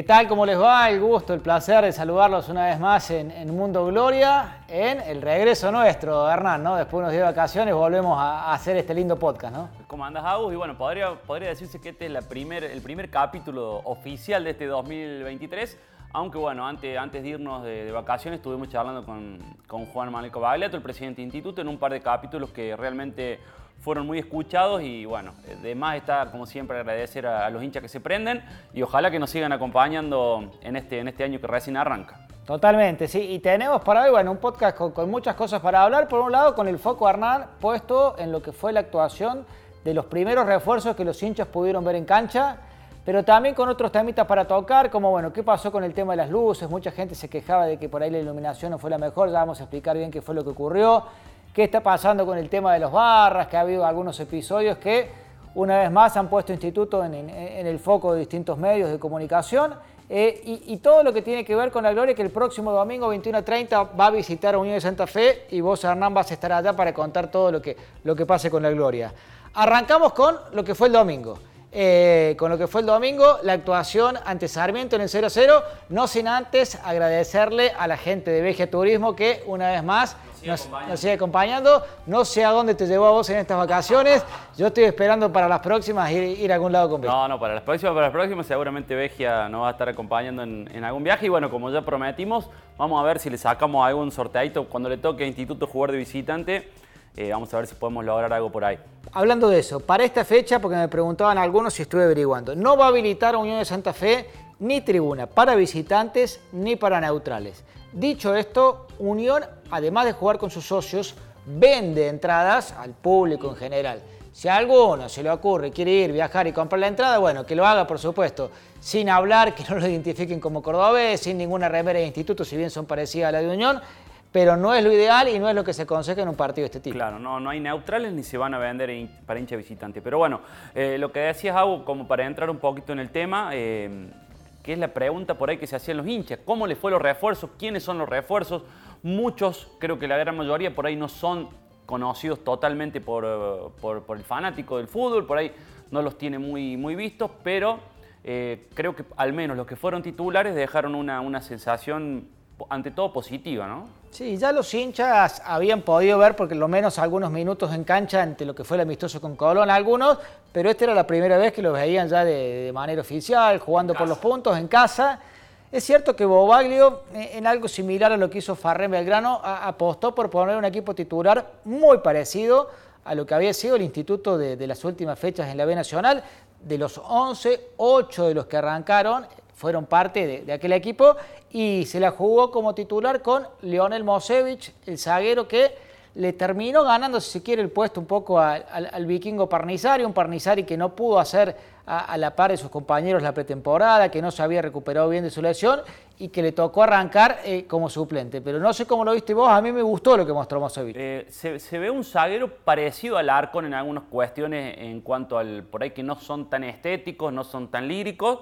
¿Qué tal? ¿Cómo les va? El gusto, el placer de saludarlos una vez más en, Mundo Gloria, en el regreso nuestro, Hernán, ¿no? Después de unos días de vacaciones volvemos a, hacer este lindo podcast, ¿no? ¿Cómo andas, Agus? Y bueno, podría, decirse que este es el primer capítulo oficial de este 2023, aunque bueno, antes, antes de irnos de, vacaciones estuvimos charlando con, con Juan Manuel Cobagliato, el presidente del instituto, en un par de capítulos que realmente fueron muy escuchados y bueno, además está como siempre agradecer a, los hinchas que se prenden y ojalá que nos sigan acompañando en este, en este año que recién arranca. Totalmente, sí, y tenemos para hoy, bueno, un podcast con, muchas cosas para hablar, por un lado con el foco Hernán puesto en lo que fue la actuación de los primeros refuerzos que los hinchas pudieron ver en cancha, pero también con otros temitas para tocar, como bueno, qué pasó con el tema de las luces, mucha gente se quejaba de que por ahí la iluminación no fue la mejor, ya vamos a explicar bien qué fue lo que ocurrió qué está pasando con el tema de los barras, que ha habido algunos episodios que una vez más han puesto instituto en, el foco de distintos medios de comunicación. Eh, y, todo lo que tiene que ver con la Gloria, que el próximo domingo 21 30 va a visitar a Unión de Santa Fe y vos, Hernán, vas a estar allá para contar todo lo que, lo que pase con la Gloria. Arrancamos con lo que fue el domingo. Eh, con lo que fue el domingo, la actuación ante Sarmiento en el 0-0, no sin antes agradecerle a la gente de Vegia Turismo que una vez más nos, sigue acompañando. No sé a dónde te llevó a vos en estas vacaciones. Yo estoy esperando para las próximas ir, a algún lado con Vegia. No, no, para las próximas, para las próximas seguramente Vegia nos va a estar acompañando en, algún viaje. Y bueno, como ya prometimos, vamos a ver si le sacamos algún sorteadito cuando le toque a Instituto jugar de visitante. Eh, vamos a ver si podemos lograr algo por ahí. Hablando de eso, para esta fecha, porque me preguntaban algunos si estuve averiguando, no va a habilitar a Unión de Santa Fe ni tribuna para visitantes ni para neutrales. Dicho esto, Unión, además de jugar con sus socios, vende entradas al público en general. Si a alguno se le ocurre, quiere ir, viajar y comprar la entrada, bueno, que lo haga, por supuesto, sin hablar, que no lo identifiquen como cordobés, sin ninguna remera de instituto, si bien son parecidas a la de Unión, pero no es lo ideal y no es lo que se aconseja en un partido de este tipo. Claro, no, no hay neutrales ni se van a vender para hincha visitante. Pero bueno, eh, lo que decías, Agu, como para entrar un poquito en el tema, eh, que es la pregunta por ahí que se hacían los hinchas. ¿Cómo les fue los refuerzos? ¿Quiénes son los refuerzos? Muchos, creo que la gran mayoría por ahí no son conocidos totalmente por, eh, el fanático del fútbol, por ahí no los tiene muy, muy vistos, pero creo que al menos los que fueron titulares dejaron una, una sensación ante todo positiva, ¿no? Sí, ya los hinchas habían podido ver, porque lo menos algunos minutos en cancha ante lo que fue el amistoso con Colón, algunos, pero esta era la primera vez que los veían ya de, manera oficial, jugando por los puntos en casa. Es cierto que Bobaglio, eh, en algo similar a lo que hizo Farrén Belgrano, apostó por poner un equipo titular muy parecido a lo que había sido el instituto de, de las últimas fechas en la B Nacional. De los 11, 8 de los que arrancaron fueron parte de, aquel equipo y se la jugó como titular con Leonel Mosevich, el zaguero que le terminó ganando, si se quiere, el puesto un poco al, vikingo Parnizari, un Parnizari que no pudo hacer a, la par de sus compañeros la pretemporada, que no se había recuperado bien de su lesión y que le tocó arrancar eh, como suplente. Pero no sé cómo lo viste vos, a mí me gustó lo que mostró Mosevich. Eh, se, ve un zaguero parecido al Arcon en algunas cuestiones en cuanto al, por ahí que no son tan estéticos, no son tan líricos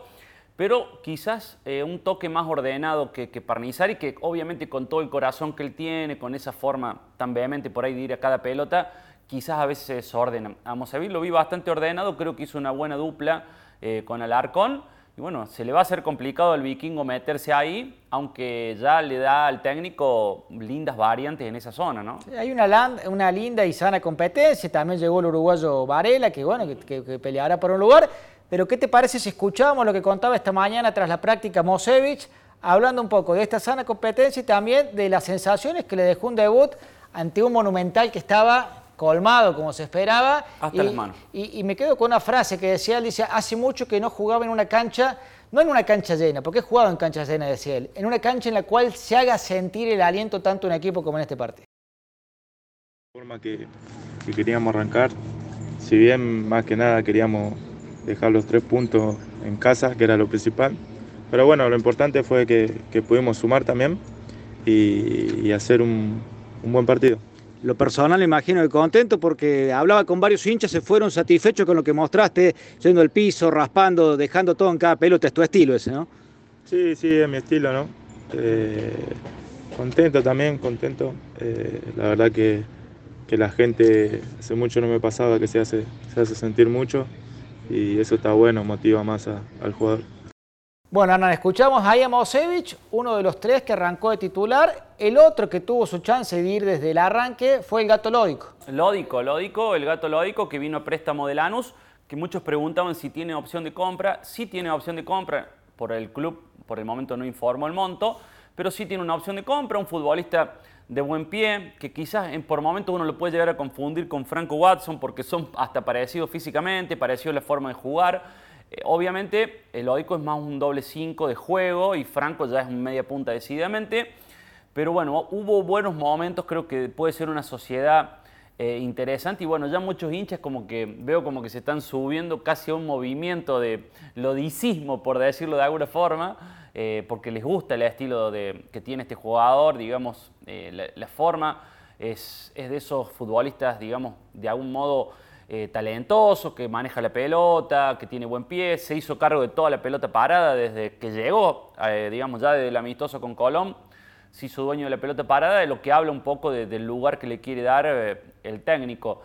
pero quizás eh, un toque más ordenado que, que Parnizari, que obviamente con todo el corazón que él tiene, con esa forma tan vehemente por ahí de ir a cada pelota, quizás a veces se desordena. A Mosavir lo vi bastante ordenado, creo que hizo una buena dupla eh, con Alarcón. Y bueno, se le va a hacer complicado al vikingo meterse ahí, aunque ya le da al técnico lindas variantes en esa zona, ¿no? Hay una, una linda y sana competencia, también llegó el uruguayo Varela, que bueno, que, que peleará por un lugar, pero ¿qué te parece si escuchamos lo que contaba esta mañana tras la práctica Mosevich, hablando un poco de esta sana competencia y también de las sensaciones que le dejó un debut ante un monumental que estaba colmado como se esperaba. Hasta y, las manos. Y, me quedo con una frase que decía él, dice, hace mucho que no jugaba en una cancha, no en una cancha llena, porque he jugado en cancha llena, decía él, en una cancha en la cual se haga sentir el aliento tanto un equipo como en este partido. La forma que, que queríamos arrancar, si bien más que nada queríamos dejar los tres puntos en casa, que era lo principal. Pero bueno, lo importante fue que, pudimos sumar también y, hacer un, buen partido. lo personal me imagino que contento porque hablaba con varios hinchas, se fueron satisfechos con lo que mostraste, yendo al piso, raspando, dejando todo en cada pelota, es tu estilo ese, ¿no? Sí, sí, es mi estilo, ¿no? Eh, contento también, contento. Eh, la verdad que, que, la gente hace mucho no me pasaba que se hace, se hace sentir mucho y eso está bueno, motiva más al jugador. Bueno, Hernán, escuchamos a Mosevich, uno de los tres que arrancó de titular. El otro que tuvo su chance de ir desde el arranque fue el gato Lódico. Lódico, Lódico, el gato Lódico que vino a préstamo de Lanús, que muchos preguntaban si tiene opción de compra. Sí tiene opción de compra por el club, por el momento no informó el monto, pero sí tiene una opción de compra, un futbolista de buen pie, que quizás por momentos uno lo puede llegar a confundir con Franco Watson porque son hasta parecidos físicamente, parecidos la forma de jugar eh, obviamente, el Oico es más un doble 5 de juego y Franco ya es un media punta decididamente. Pero bueno, hubo buenos momentos, creo que puede ser una sociedad eh, interesante. Y bueno, ya muchos hinchas como que veo como que se están subiendo casi a un movimiento de lodicismo, por decirlo de alguna forma, eh, porque les gusta el estilo de, que tiene este jugador, digamos, la, forma es, es de esos futbolistas, digamos, de algún modo eh, talentoso, que maneja la pelota, que tiene buen pie, se hizo cargo de toda la pelota parada desde que llegó, eh, digamos ya desde el amistoso con Colón, se hizo dueño de la pelota parada, de lo que habla un poco del lugar que le quiere dar eh, el técnico.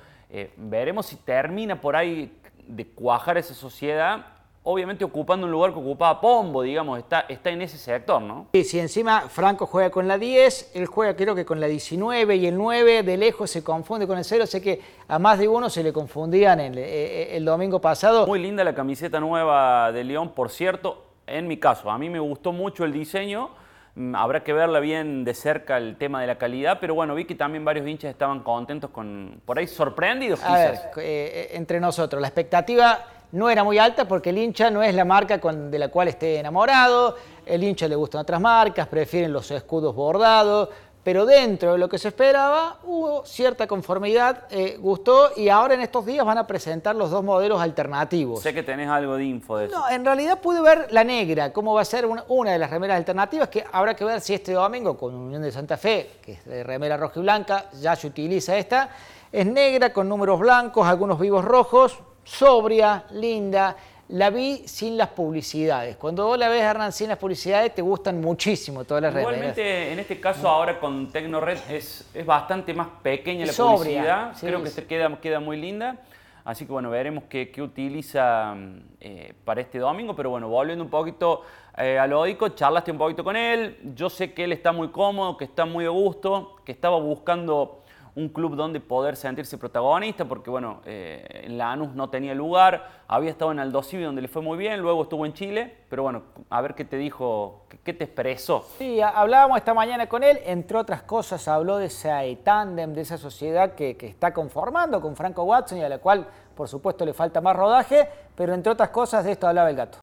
veremos si termina por ahí de cuajar esa sociedad obviamente ocupando un lugar que ocupaba Pombo, digamos, está, está en ese sector, ¿no? Y si encima Franco juega con la 10, él juega creo que con la 19 y el 9 de lejos se confunde con el 0, sé que a más de uno se le confundían el, eh, eh, el domingo pasado. Muy linda la camiseta nueva de León, por cierto, en mi caso, a mí me gustó mucho el diseño. Mm, habrá que verla bien de cerca el tema de la calidad, pero bueno, vi que también varios hinchas estaban contentos con, por ahí sorprendidos quizás. Eh, entre nosotros, la expectativa no era muy alta porque el hincha no es la marca de la cual esté enamorado, el hincha le gustan otras marcas, prefieren los escudos bordados, pero dentro de lo que se esperaba hubo cierta conformidad, eh, gustó y ahora en estos días van a presentar los dos modelos alternativos. Sé que tenés algo de info de eso. No, en realidad pude ver la negra, cómo va a ser una, de las remeras alternativas, que habrá que ver si este domingo con Unión de Santa Fe, que es de remera roja y blanca, ya se utiliza esta, es negra con números blancos, algunos vivos rojos, sobria, linda. La vi sin las publicidades. Cuando vos la ves, Hernán, sin las publicidades, te gustan muchísimo todas las redes. Igualmente, en este caso, ahora con Tecnored es, es bastante más pequeña la publicidad. Creo que se queda, queda muy linda. Así que bueno, veremos qué, utiliza eh, para este domingo. Pero bueno, volviendo un poquito eh, a lo oico, charlaste un poquito con él. Yo sé que él está muy cómodo, que está muy a gusto, que estaba buscando un club donde poder sentirse protagonista, porque bueno, eh, en la ANUS no tenía lugar, había estado en Aldo donde le fue muy bien, luego estuvo en Chile, pero bueno, a ver qué te dijo, qué, te expresó. Sí, hablábamos esta mañana con él, entre otras cosas habló de ese tándem, de esa sociedad que, está conformando con Franco Watson y a la cual por supuesto le falta más rodaje, pero entre otras cosas de esto hablaba el gato.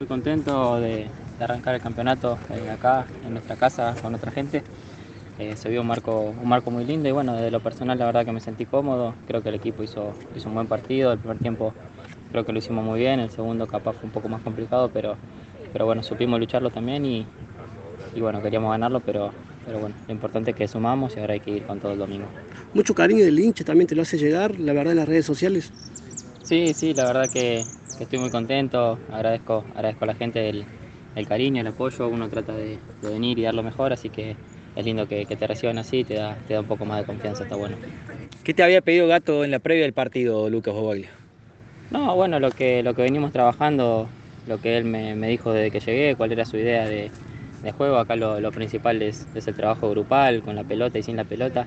Muy contento de, de arrancar el campeonato acá, en nuestra casa, con otra gente. Eh, se vio un marco, un marco muy lindo y bueno, desde lo personal la verdad que me sentí cómodo, creo que el equipo hizo, hizo un buen partido, el primer tiempo creo que lo hicimos muy bien, el segundo capaz fue un poco más complicado, pero, pero bueno, supimos lucharlo también y, y bueno, queríamos ganarlo, pero, pero bueno, lo importante es que sumamos y ahora hay que ir con todo el domingo. Mucho cariño del hincha también te lo hace llegar, la verdad, en las redes sociales. Sí, sí, la verdad que, que estoy muy contento, agradezco, agradezco a la gente el, el cariño, el apoyo, uno trata de, de venir y dar lo mejor, así que es lindo que, te reciban así, te da, te da un poco más de confianza, está bueno. ¿Qué te había pedido Gato en la previa del partido, Lucas Bobaglia? No, bueno, lo que, lo que venimos trabajando, lo que él me, dijo desde que llegué, cuál era su idea de, juego, acá lo, principal es, el trabajo grupal, con la pelota y sin la pelota.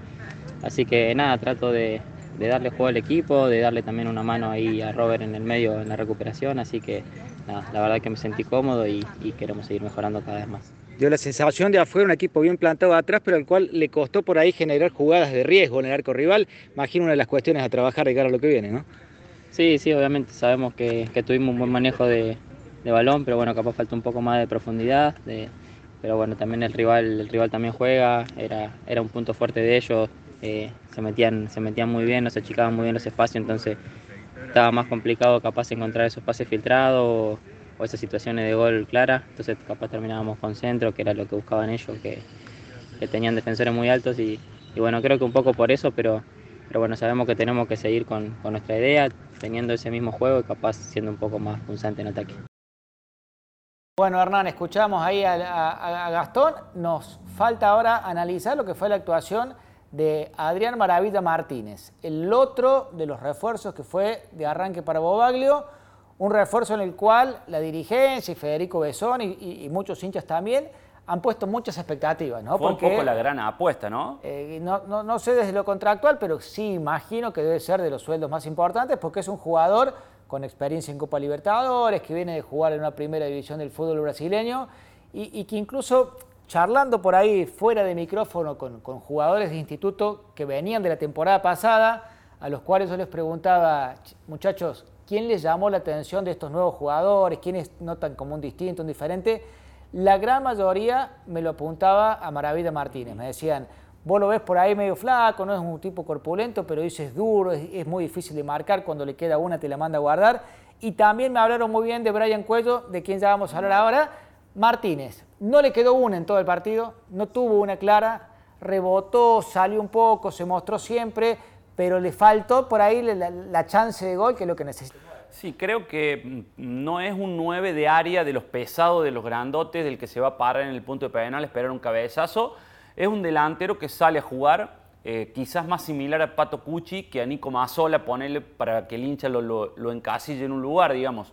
Así que nada, trato de, darle juego al equipo, de darle también una mano ahí a Robert en el medio en la recuperación, así que nada, la verdad que me sentí cómodo y queremos seguir mejorando cada vez más dio la sensación de afuera un equipo bien plantado atrás, pero al cual le costó por ahí generar jugadas de riesgo en el arco rival. Imagino una de las cuestiones a trabajar de cara a lo que viene, ¿no? Sí, sí, obviamente sabemos que, tuvimos un buen manejo de, balón, pero bueno, capaz falta un poco más de profundidad. pero bueno, también el rival, el rival también juega, era, era un punto fuerte de ellos. Eh, se, metían, se metían muy bien, nos achicaban muy bien los espacios, entonces estaba más complicado capaz encontrar esos pases filtrados o esas situaciones de gol clara, entonces capaz terminábamos con centro, que era lo que buscaban ellos, que, tenían defensores muy altos y, y bueno, creo que un poco por eso, pero, pero bueno, sabemos que tenemos que seguir con, con nuestra idea, teniendo ese mismo juego y capaz siendo un poco más punzante en ataque. Bueno, Hernán, escuchamos ahí a, a, Gastón. Nos falta ahora analizar lo que fue la actuación de Adrián Maravilla Martínez, el otro de los refuerzos que fue de arranque para Bobaglio, un refuerzo en el cual la dirigencia y Federico Besón y, y muchos hinchas también han puesto muchas expectativas, ¿no? Fue un poco la gran apuesta, ¿no? Eh, ¿no? ¿no? sé desde lo contractual, pero sí imagino que debe ser de los sueldos más importantes porque es un jugador con experiencia en Copa Libertadores, que viene de jugar en una primera división del fútbol brasileño y, que incluso charlando por ahí fuera de micrófono con, con, jugadores de instituto que venían de la temporada pasada, a los cuales yo les preguntaba, muchachos, ¿quién les llamó la atención de estos nuevos jugadores? ¿Quiénes notan como un distinto, un diferente? La gran mayoría me lo apuntaba a Maravilla Martínez. Me decían, vos lo ves por ahí medio flaco, no es un tipo corpulento, pero dices duro, es, muy difícil de marcar, cuando le queda una te la manda a guardar. Y también me hablaron muy bien de Brian Cuello, de quien ya vamos a hablar ahora. Martínez, no le quedó una en todo el partido, no tuvo una clara, rebotó, salió un poco, se mostró siempre, pero le faltó por ahí la, chance de gol, que es lo que necesita. Sí, creo que mm, no es un 9 de área de los pesados, de los grandotes, del que se va a parar en el punto de penal, esperar un cabezazo. Es un delantero que sale a jugar, eh, quizás más similar a Pato Cucci que a Nico Mazzola, ponerle para que el hincha lo, encasille en un lugar, digamos.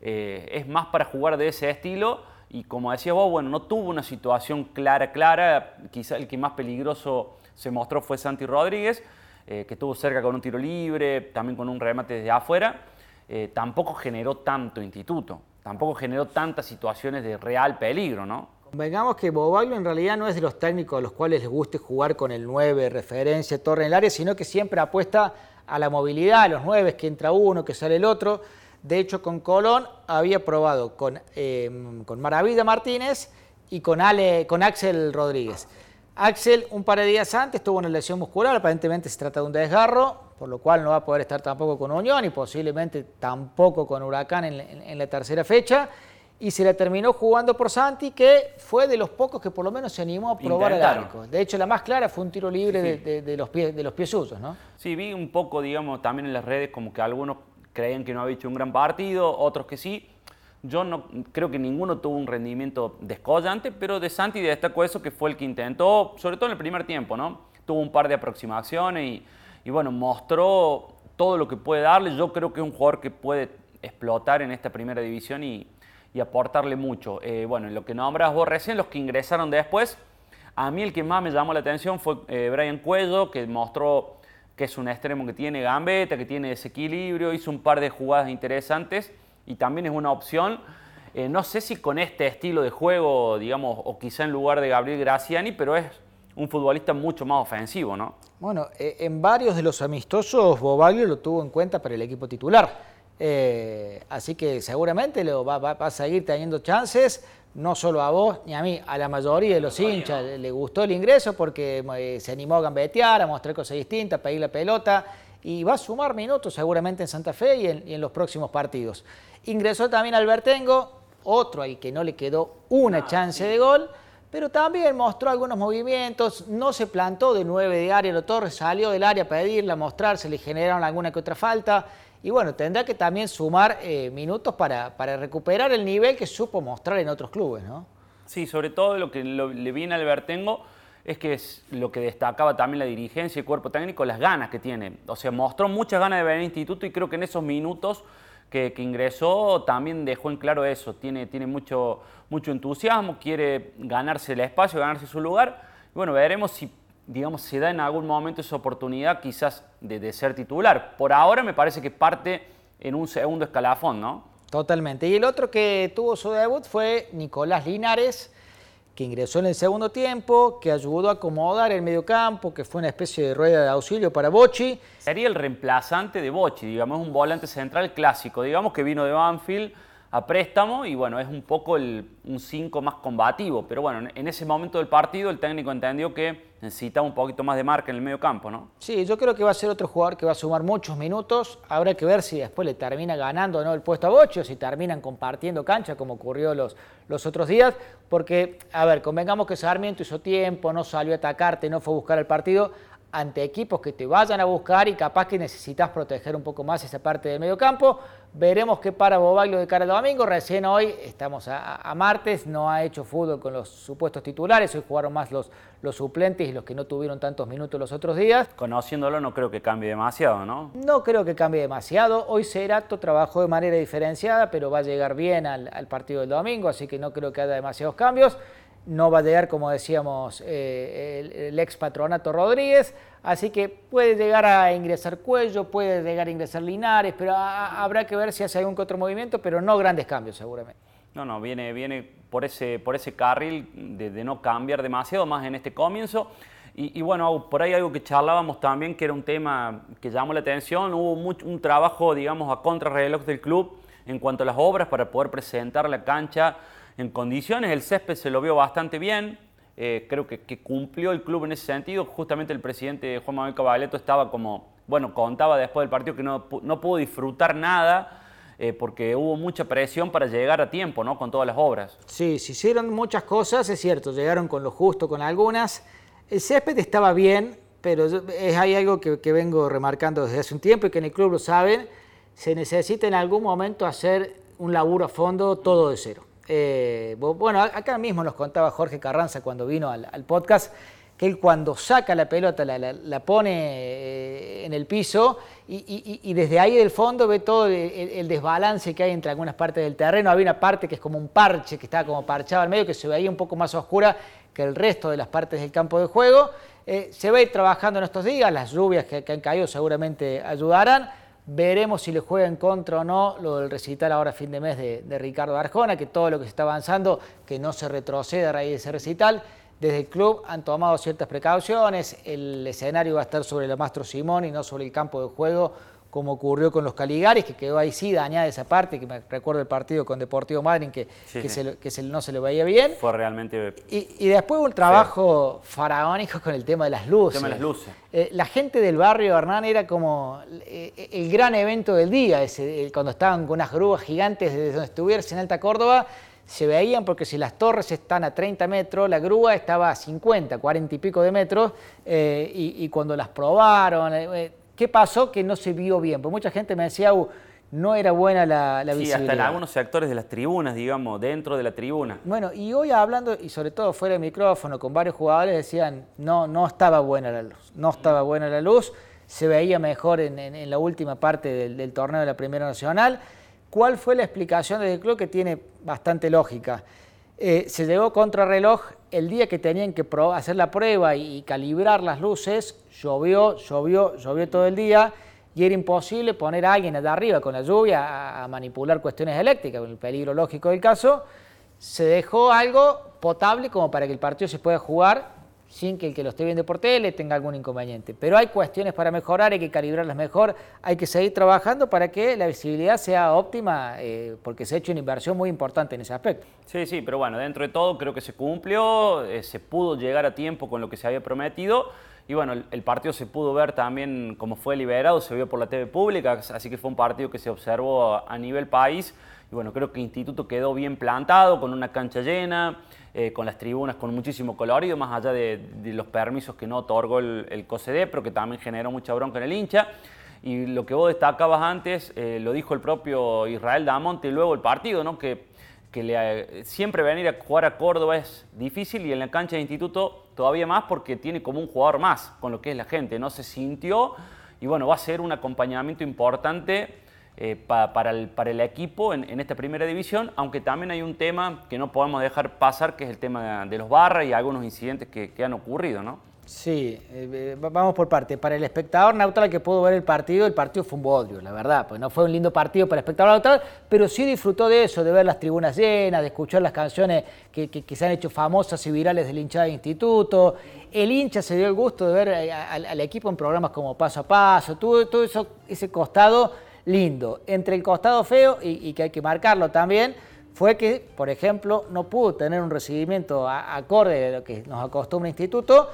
Eh, es más para jugar de ese estilo y como decía vos, bueno, no tuvo una situación clara, clara. Quizás el que más peligroso se mostró fue Santi Rodríguez, eh, que estuvo cerca con un tiro libre, también con un remate desde afuera eh, tampoco generó tanto instituto, tampoco generó tantas situaciones de real peligro, ¿no? Convengamos que Bobaglio en realidad no es de los técnicos a los cuales les guste jugar con el 9, referencia, torre en el área, sino que siempre apuesta a la movilidad, a los 9, que entra uno, que sale el otro. De hecho, con Colón había probado con, eh, con Maravilla Martínez y con, Ale, con Axel Rodríguez. Axel, un par de días antes, tuvo una lesión muscular, aparentemente se trata de un desgarro, por lo cual no va a poder estar tampoco con Unión y posiblemente tampoco con Huracán en, la tercera fecha. Y se la terminó jugando por Santi, que fue de los pocos que por lo menos se animó a probar el arco. De hecho, la más clara fue un tiro libre De, los pies, de los pies suyos, ¿no? Sí, vi un poco, digamos, también en las redes como que algunos creían que no había hecho un gran partido, otros que sí. Yo no creo que ninguno tuvo un rendimiento descollante, pero de Santi destacó eso que fue el que intentó, sobre todo en el primer tiempo, ¿no? Tuvo un par de aproximaciones y y bueno, mostró todo lo que puede darle. Yo creo que es un jugador que puede explotar en esta primera división y, aportarle mucho. Eh, bueno, lo que nombras vos recién, los que ingresaron después, a mí el que más me llamó la atención fue eh, Brian Cuello, que mostró que es un extremo que tiene gambeta, que tiene desequilibrio, hizo un par de jugadas interesantes y también es una opción. Eh, no sé si con este estilo de juego, digamos, o quizá en lugar de Gabriel Graciani, pero es un futbolista mucho más ofensivo, ¿no? Bueno, eh, en varios de los amistosos Bobaglio lo tuvo en cuenta para el equipo titular. Eh, así que seguramente lo va, a seguir teniendo chances, no solo a vos ni a mí, a la mayoría de los hinchas le gustó el ingreso porque eh, se animó a gambetear, a mostrar cosas distintas, a pedir la pelota y va a sumar minutos seguramente en Santa Fe y en, y en los próximos partidos. Ingresó también Albertengo, otro al que no le quedó una ah, chance de gol pero también mostró algunos movimientos, no se plantó de nueve de área, lo Torres salió del área a pedirla, mostrarse, le generaron alguna que otra falta, y bueno, tendrá que también sumar eh, minutos para, recuperar el nivel que supo mostrar en otros clubes, ¿no? Sí, sobre todo lo que le viene al Albertengo es que es lo que destacaba también la dirigencia y el cuerpo técnico, las ganas que tiene. O sea, mostró muchas ganas de ver el instituto y creo que en esos minutos que, ingresó también dejó en claro eso, tiene, tiene mucho, mucho entusiasmo, quiere ganarse el espacio, ganarse su lugar. bueno, veremos si digamos, se da en algún momento esa oportunidad quizás de, de ser titular. Por ahora me parece que parte en un segundo escalafón, ¿no? Totalmente. Y el otro que tuvo su debut fue Nicolás Linares, que ingresó en el segundo tiempo, que ayudó a acomodar el mediocampo, que fue una especie de rueda de auxilio para Bochi. Sería el reemplazante de Bochi, digamos, un volante central clásico, digamos que vino de Banfield, a préstamo y bueno, es un poco el, un 5 más combativo. Pero bueno, en ese momento del partido el técnico entendió que necesitaba un poquito más de marca en el medio campo, ¿no? Sí, yo creo que va a ser otro jugador que va a sumar muchos minutos. Habrá que ver si después le termina ganando o no el puesto a Bocho, si terminan compartiendo cancha como ocurrió los, los otros días. Porque, a ver, convengamos que Sarmiento hizo tiempo, no salió a atacarte, no fue a buscar el partido ante equipos que te vayan a buscar y capaz que necesitas proteger un poco más esa parte del medio campo. Veremos qué para Bobaglio de cara al domingo. Recién hoy, estamos a, martes, no ha hecho fútbol con los supuestos titulares. Hoy jugaron más los, los suplentes y los que no tuvieron tantos minutos los otros días. Conociéndolo no creo que cambie demasiado, ¿no? No creo que cambie demasiado. Hoy Cerato trabajó de manera diferenciada, pero va a llegar bien al, al partido del domingo, así que no creo que haya demasiados cambios no va a llegar, como decíamos, eh, el, ex patronato Rodríguez, así que puede llegar a ingresar Cuello, puede llegar a ingresar Linares, pero habrá que ver si hace algún otro movimiento, pero no grandes cambios seguramente. No, no, viene, viene por, ese, por ese carril de, no cambiar demasiado más en este comienzo. Y, bueno, por ahí algo que charlábamos también, que era un tema que llamó la atención, hubo un trabajo, digamos, a contrarreloj del club en cuanto a las obras para poder presentar la cancha en condiciones. El césped se lo vio bastante bien. Eh, creo que, cumplió el club en ese sentido. Justamente el presidente Juan Manuel Cabaleto estaba como, bueno, contaba después del partido que no, no pudo disfrutar nada. Eh, porque hubo mucha presión para llegar a tiempo, ¿no? Con todas las obras. Sí, se hicieron muchas cosas, es cierto, llegaron con lo justo, con algunas. El césped estaba bien, pero es, hay algo que, que, vengo remarcando desde hace un tiempo y que en el club lo saben, se necesita en algún momento hacer un laburo a fondo todo de cero. Eh, bueno, acá mismo nos contaba Jorge Carranza cuando vino al, podcast que él cuando saca la pelota la, pone eh, en el piso y, desde ahí del fondo ve todo el, desbalance que hay entre algunas partes del terreno. Había una parte que es como un parche, que estaba como parchado al medio, que se veía un poco más oscura que el resto de las partes del campo de juego. Eh, se va a ir trabajando en estos días, las lluvias que, que han caído seguramente ayudarán Veremos si le juega en contra o no lo del recital ahora fin de mes de, Ricardo Arjona, que todo lo que se está avanzando, que no se retroceda a raíz de ese recital. Desde el club han tomado ciertas precauciones, el escenario va a estar sobre el Mastro Simón y no sobre el campo de juego como ocurrió con los Caligaris, que quedó ahí sí dañada esa parte, que me recuerdo el partido con Deportivo Madrid, que, que, no se le veía bien. Fue realmente... Y, después un trabajo faraónico con el tema de las luces. El tema de las luces. Eh, la gente del barrio Hernán era como eh, el gran evento del día, ese, cuando estaban con unas grúas gigantes desde donde estuviese en Alta Córdoba, se veían porque si las torres están a 30 metros, la grúa estaba a 50, 40 y pico de metros, eh, y, cuando las probaron ¿Qué pasó que no se vio bien? Porque mucha gente me decía, uh, no era buena la, la sí, hasta en algunos sectores de las tribunas, digamos, dentro de la tribuna. Bueno, y hoy hablando, y sobre todo fuera del micrófono, con varios jugadores decían, no, no estaba buena la luz, no estaba buena la luz, se veía mejor en, la última parte del, torneo de la Primera Nacional. ¿Cuál fue la explicación del club que tiene bastante lógica? Eh, se llegó contrarreloj el día que tenían que hacer la prueba y, calibrar las luces, llovió, llovió, llovió todo el día y era imposible poner a alguien allá arriba con la lluvia a, manipular cuestiones eléctricas, con el peligro lógico del caso. Se dejó algo potable como para que el partido se pueda jugar sin que el que lo esté viendo por tele tenga algún inconveniente. Pero hay cuestiones para mejorar, hay que calibrarlas mejor, hay que seguir trabajando para que la visibilidad sea óptima, eh, porque se ha hecho una inversión muy importante en ese aspecto. Sí, sí, pero bueno, dentro de todo creo que se cumplió, eh, se pudo llegar a tiempo con lo que se había prometido. Y bueno, el, partido se pudo ver también como fue liberado, se vio por la TV pública, así que fue un partido que se observó a nivel país. Y bueno, creo que el Instituto quedó bien plantado, con una cancha llena, eh, con las tribunas con muchísimo colorido, más allá de, los permisos que no otorgó el, el COSEDE, pero que también generó mucha bronca en el hincha. Y lo que vos destacabas antes, eh, lo dijo el propio Israel Damonte luego el partido, ¿no? que, que le, siempre venir a jugar a Córdoba es difícil y en la cancha de instituto todavía más porque tiene como un jugador más con lo que es la gente, no se sintió y bueno, va a ser un acompañamiento importante eh, para, el, equipo en, esta primera división, aunque también hay un tema que no podemos dejar pasar, que es el tema de, los barras y algunos incidentes que, han ocurrido, ¿no? Sí, eh, vamos por parte. Para el espectador neutral que pudo ver el partido, el partido fue un bodrio, la verdad, pues no fue un lindo partido para el espectador neutral, pero sí disfrutó de eso, de ver las tribunas llenas, de escuchar las canciones que, que, se han hecho famosas y virales del hinchada de instituto. El hincha se dio el gusto de ver eh, al, equipo en programas como Paso a Paso, todo eso, ese costado lindo. Entre el costado feo, y, que hay que marcarlo también, fue que, por ejemplo, no pudo tener un recibimiento acorde de lo que nos acostumbra el instituto,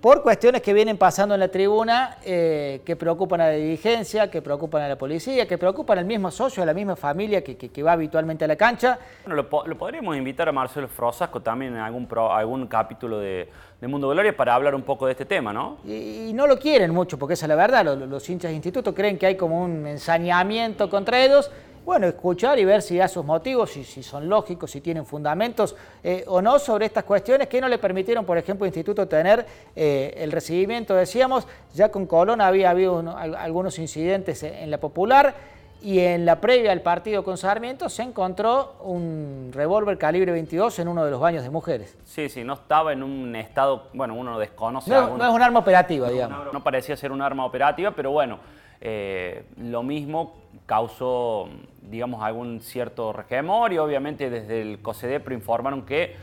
por cuestiones que vienen pasando en la tribuna eh, que preocupan a la dirigencia, que preocupan a la policía, que preocupan al mismo socio, a la misma familia que, va habitualmente a la cancha. Bueno, lo, podríamos invitar a Marcelo Frosasco también en algún, algún capítulo de, Mundo Gloria para hablar un poco de este tema, ¿no? Y, no lo quieren mucho, porque esa es la verdad, los, hinchas de instituto creen que hay como un ensañamiento contra ellos. Bueno, escuchar y ver si da sus motivos, si, son lógicos, si tienen fundamentos eh, o no sobre estas cuestiones que no le permitieron, por ejemplo, Instituto tener eh, el recibimiento, decíamos, ya con Colón había habido algunos incidentes en la popular y en la previa al partido con Sarmiento se encontró un revólver calibre 22 en uno de los baños de mujeres. Sí, sí, no estaba en un estado, bueno, uno desconoce. No, no es un arma operativa, digamos. No, parecía ser un arma operativa, pero bueno, eh, lo mismo causó digamos, algún cierto regemor y obviamente desde el COSEDEPRO informaron que,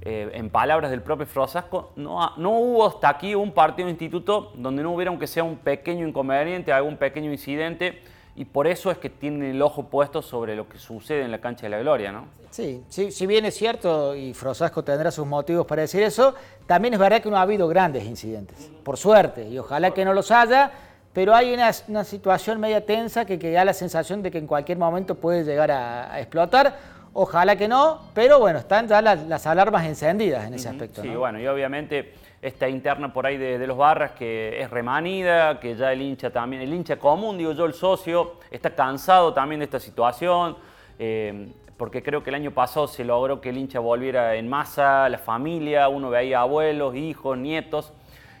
eh, en palabras del propio Frosasco, no, no hubo hasta aquí un partido instituto donde no hubiera aunque sea un pequeño inconveniente, algún pequeño incidente y por eso es que tienen el ojo puesto sobre lo que sucede en la cancha de la Gloria, ¿no? Sí, sí si bien es cierto y Frosasco tendrá sus motivos para decir eso, también es verdad que no ha habido grandes incidentes, por suerte, y ojalá que no los haya, pero hay una, situación media tensa que, da la sensación de que en cualquier momento puede llegar a, explotar. Ojalá que no, pero bueno, están ya las, alarmas encendidas en ese aspecto. Sí, bueno, y obviamente esta interna por ahí de, los barras que es remanida, que ya el hincha también, el hincha común, digo yo, el socio, está cansado también de esta situación, eh, porque creo que el año pasado se logró que el hincha volviera en masa, la familia, uno veía abuelos, hijos, nietos,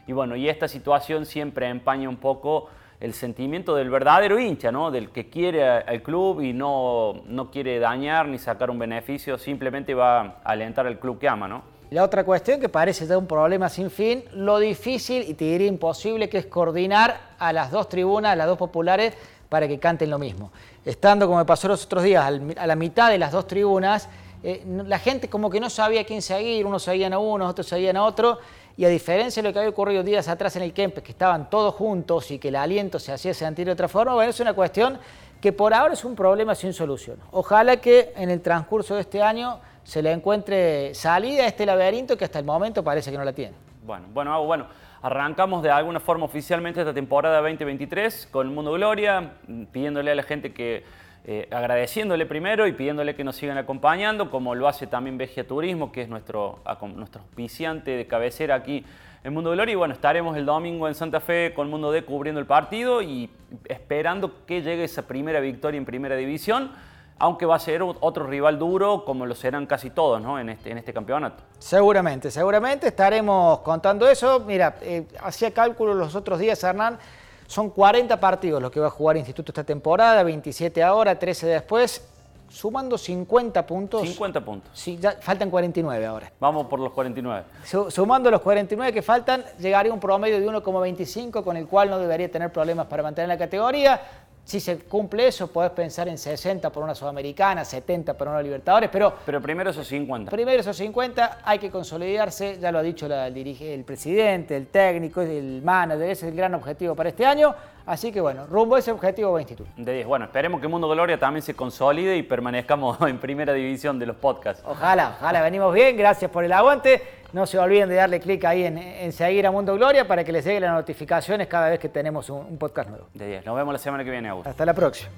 y bueno, y esta situación siempre empaña un poco el sentimiento del verdadero hincha, ¿no? Del que quiere al club y no, no quiere dañar ni sacar un beneficio, simplemente va a alentar al club que ama, ¿no? La otra cuestión que parece ya un problema sin fin, lo difícil y te diría imposible que es coordinar a las dos tribunas, a las dos populares, para que canten lo mismo. Estando, como me pasó los otros días, a la mitad de las dos tribunas, eh, la gente como que no sabía quién seguir, unos seguían a uno, otros seguían a otro, y a diferencia de lo que había ocurrido días atrás en el Kempes, que estaban todos juntos y que el aliento se hacía sentir de otra forma, bueno, es una cuestión que por ahora es un problema sin solución. Ojalá que en el transcurso de este año se le encuentre salida a este laberinto que hasta el momento parece que no la tiene. Bueno, bueno, bueno. Arrancamos de alguna forma oficialmente esta temporada 2023 con el Mundo Gloria, pidiéndole a la gente que eh, agradeciéndole primero y pidiéndole que nos sigan acompañando, como lo hace también Vegia Turismo, que es nuestro, nuestro auspiciante de cabecera aquí en Mundo Gloria. Y bueno, estaremos el domingo en Santa Fe con Mundo D cubriendo el partido y esperando que llegue esa primera victoria en Primera División, aunque va a ser otro rival duro, como lo serán casi todos ¿no? en, este, en este campeonato. Seguramente, seguramente estaremos contando eso. Mira, eh, hacía cálculo los otros días, Hernán. Son 40 partidos los que va a jugar Instituto esta temporada, 27 ahora, 13 después, sumando 50 puntos. 50 puntos. Sí, ya faltan 49 ahora. Vamos por los 49. sumando los 49 que faltan, llegaría un promedio de 1,25 con el cual no debería tener problemas para mantener la categoría. Si se cumple eso, podés pensar en 60 por una Sudamericana, 70 por una Libertadores, pero... Pero primero esos 50. Primero esos 50, hay que consolidarse, ya lo ha dicho el, el presidente, el técnico, el manager, ese es el gran objetivo para este año. Así que bueno, rumbo a ese objetivo va Instituto. De 10. Bueno, esperemos que Mundo Gloria también se consolide y permanezcamos en primera división de los podcasts. Ojalá, ojalá, venimos bien, gracias por el aguante. No se olviden de darle clic ahí en, seguir a Mundo Gloria para que les lleguen las notificaciones cada vez que tenemos un, podcast nuevo. De 10. Nos vemos la semana que viene, Augusto. Hasta la próxima.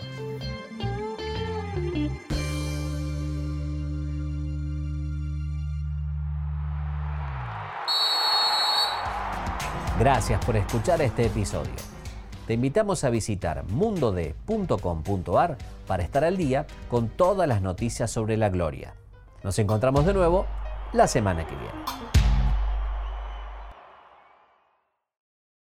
Gracias por escuchar este episodio te invitamos a visitar mundode.com.ar para estar al día con todas las noticias sobre la gloria. Nos encontramos de nuevo la semana que viene.